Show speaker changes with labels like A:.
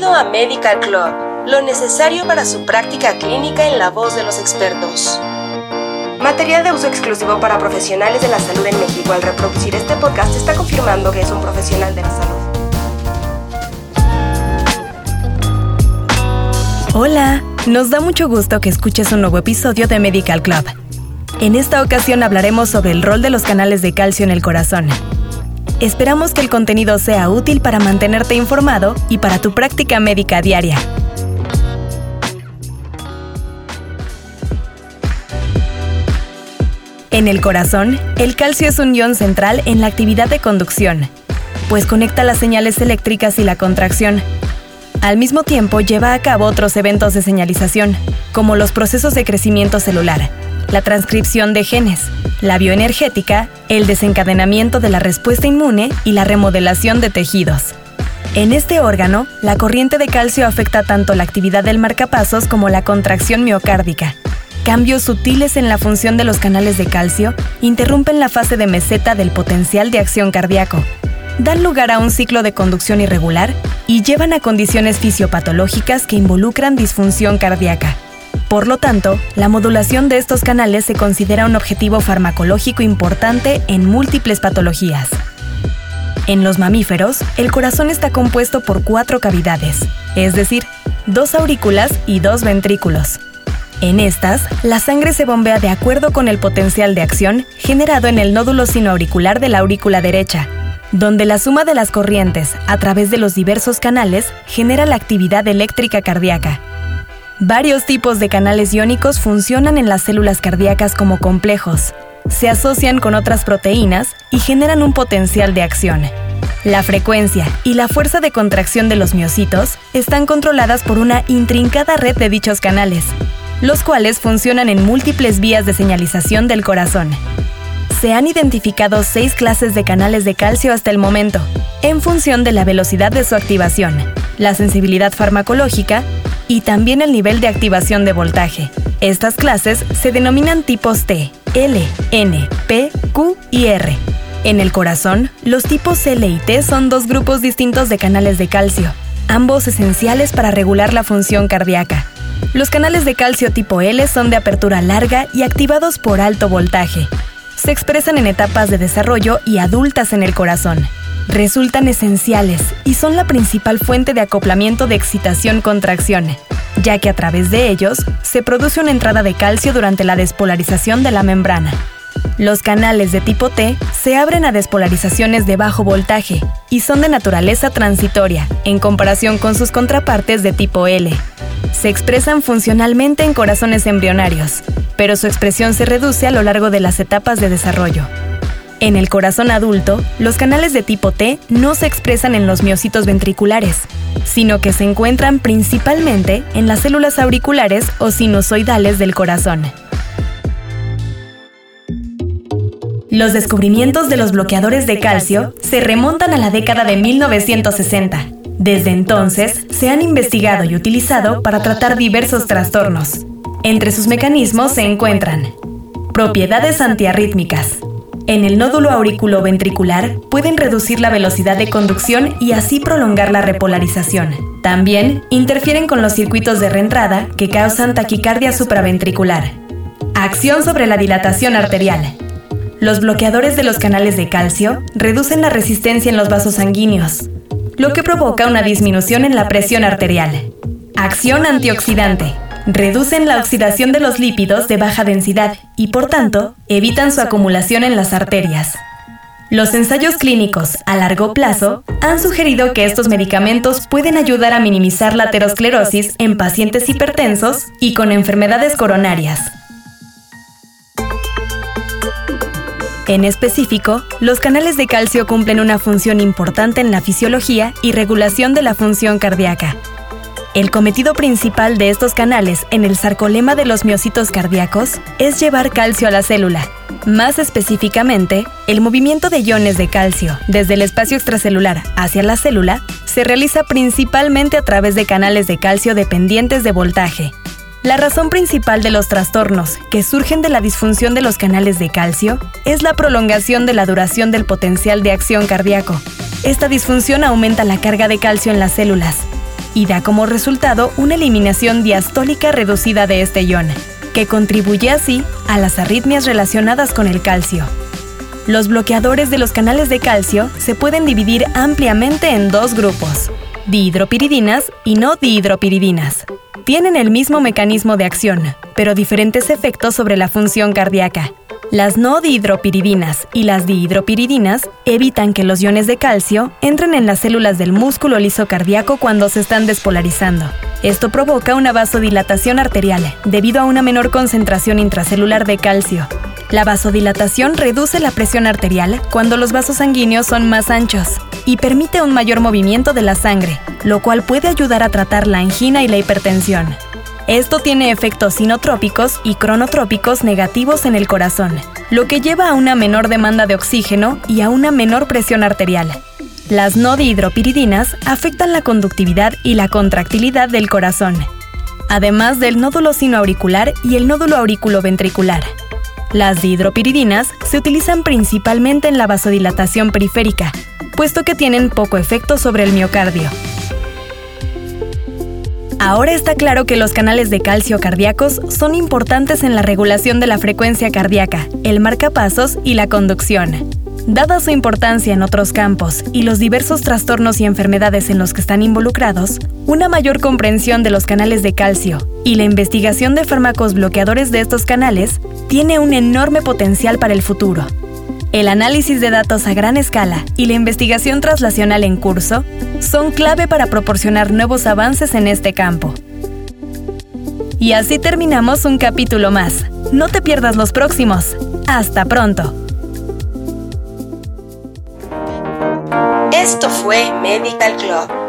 A: A Medical Club, lo necesario para su práctica clínica en la voz de los expertos. Material de uso exclusivo para profesionales de la salud en México. Al reproducir este podcast está confirmando que es un profesional de la salud.
B: Hola, nos da mucho gusto que escuches un nuevo episodio de Medical Club. En esta ocasión hablaremos sobre el rol de los canales de calcio en el corazón. Esperamos que el contenido sea útil para mantenerte informado y para tu práctica médica diaria. En el corazón, el calcio es un ion central en la actividad de conducción, pues conecta las señales eléctricas y la contracción. Al mismo tiempo lleva a cabo otros eventos de señalización, como los procesos de crecimiento celular, la transcripción de genes, la bioenergética, el desencadenamiento de la respuesta inmune y la remodelación de tejidos. En este órgano, la corriente de calcio afecta tanto la actividad del marcapasos como la contracción miocárdica. Cambios sutiles en la función de los canales de calcio interrumpen la fase de meseta del potencial de acción cardíaco, dan lugar a un ciclo de conducción irregular y llevan a condiciones fisiopatológicas que involucran disfunción cardíaca. Por lo tanto, la modulación de estos canales se considera un objetivo farmacológico importante en múltiples patologías. En los mamíferos, el corazón está compuesto por cuatro cavidades, es decir, dos aurículas y dos ventrículos. En estas, la sangre se bombea de acuerdo con el potencial de acción generado en el nódulo sinoauricular de la aurícula derecha, donde la suma de las corrientes a través de los diversos canales genera la actividad eléctrica cardíaca. Varios tipos de canales iónicos funcionan en las células cardíacas como complejos. Se asocian con otras proteínas y generan un potencial de acción. La frecuencia y la fuerza de contracción de los miocitos están controladas por una intrincada red de dichos canales, los cuales funcionan en múltiples vías de señalización del corazón. Se han identificado seis clases de canales de calcio hasta el momento, en función de la velocidad de su activación, la sensibilidad farmacológica y también el nivel de activación de voltaje. Estas clases se denominan tipos T, L, N, P, Q y R. En el corazón, los tipos L y T son dos grupos distintos de canales de calcio, ambos esenciales para regular la función cardíaca. Los canales de calcio tipo L son de apertura larga y activados por alto voltaje. Se expresan en etapas de desarrollo y adultas en el corazón resultan esenciales y son la principal fuente de acoplamiento de excitación-contracción, ya que a través de ellos se produce una entrada de calcio durante la despolarización de la membrana. Los canales de tipo T se abren a despolarizaciones de bajo voltaje y son de naturaleza transitoria en comparación con sus contrapartes de tipo L. Se expresan funcionalmente en corazones embrionarios, pero su expresión se reduce a lo largo de las etapas de desarrollo. En el corazón adulto, los canales de tipo T no se expresan en los miocitos ventriculares, sino que se encuentran principalmente en las células auriculares o sinusoidales del corazón. Los descubrimientos de los bloqueadores de calcio se remontan a la década de 1960. Desde entonces, se han investigado y utilizado para tratar diversos trastornos. Entre sus mecanismos se encuentran propiedades antiarrítmicas, en el nódulo auriculoventricular pueden reducir la velocidad de conducción y así prolongar la repolarización. También interfieren con los circuitos de reentrada que causan taquicardia supraventricular. Acción sobre la dilatación arterial. Los bloqueadores de los canales de calcio reducen la resistencia en los vasos sanguíneos, lo que provoca una disminución en la presión arterial. Acción antioxidante reducen la oxidación de los lípidos de baja densidad y por tanto evitan su acumulación en las arterias. Los ensayos clínicos a largo plazo han sugerido que estos medicamentos pueden ayudar a minimizar la aterosclerosis en pacientes hipertensos y con enfermedades coronarias. En específico, los canales de calcio cumplen una función importante en la fisiología y regulación de la función cardíaca, el cometido principal de estos canales en el sarcolema de los miocitos cardíacos es llevar calcio a la célula. Más específicamente, el movimiento de iones de calcio desde el espacio extracelular hacia la célula se realiza principalmente a través de canales de calcio dependientes de voltaje. La razón principal de los trastornos que surgen de la disfunción de los canales de calcio es la prolongación de la duración del potencial de acción cardíaco. Esta disfunción aumenta la carga de calcio en las células, y da como resultado una eliminación diastólica reducida de este ion, que contribuye así a las arritmias relacionadas con el calcio. Los bloqueadores de los canales de calcio se pueden dividir ampliamente en dos grupos, dihidropiridinas y no dihidropiridinas. Tienen el mismo mecanismo de acción, pero diferentes efectos sobre la función cardíaca. Las no dihidropiridinas y las dihidropiridinas evitan que los iones de calcio entren en las células del músculo liso cardíaco cuando se están despolarizando. Esto provoca una vasodilatación arterial debido a una menor concentración intracelular de calcio. La vasodilatación reduce la presión arterial cuando los vasos sanguíneos son más anchos y permite un mayor movimiento de la sangre, lo cual puede ayudar a tratar la angina y la hipertensión. Esto tiene efectos sinotrópicos y cronotrópicos negativos en el corazón, lo que lleva a una menor demanda de oxígeno y a una menor presión arterial. Las no dihidropiridinas afectan la conductividad y la contractilidad del corazón, además del nódulo sinoauricular y el nódulo auriculoventricular. Las dihidropiridinas se utilizan principalmente en la vasodilatación periférica, puesto que tienen poco efecto sobre el miocardio. Ahora está claro que los canales de calcio cardíacos son importantes en la regulación de la frecuencia cardíaca, el marcapasos y la conducción. Dada su importancia en otros campos y los diversos trastornos y enfermedades en los que están involucrados, una mayor comprensión de los canales de calcio y la investigación de fármacos bloqueadores de estos canales tiene un enorme potencial para el futuro. El análisis de datos a gran escala y la investigación translacional en curso son clave para proporcionar nuevos avances en este campo. Y así terminamos un capítulo más. No te pierdas los próximos. Hasta pronto.
A: Esto fue Medical Club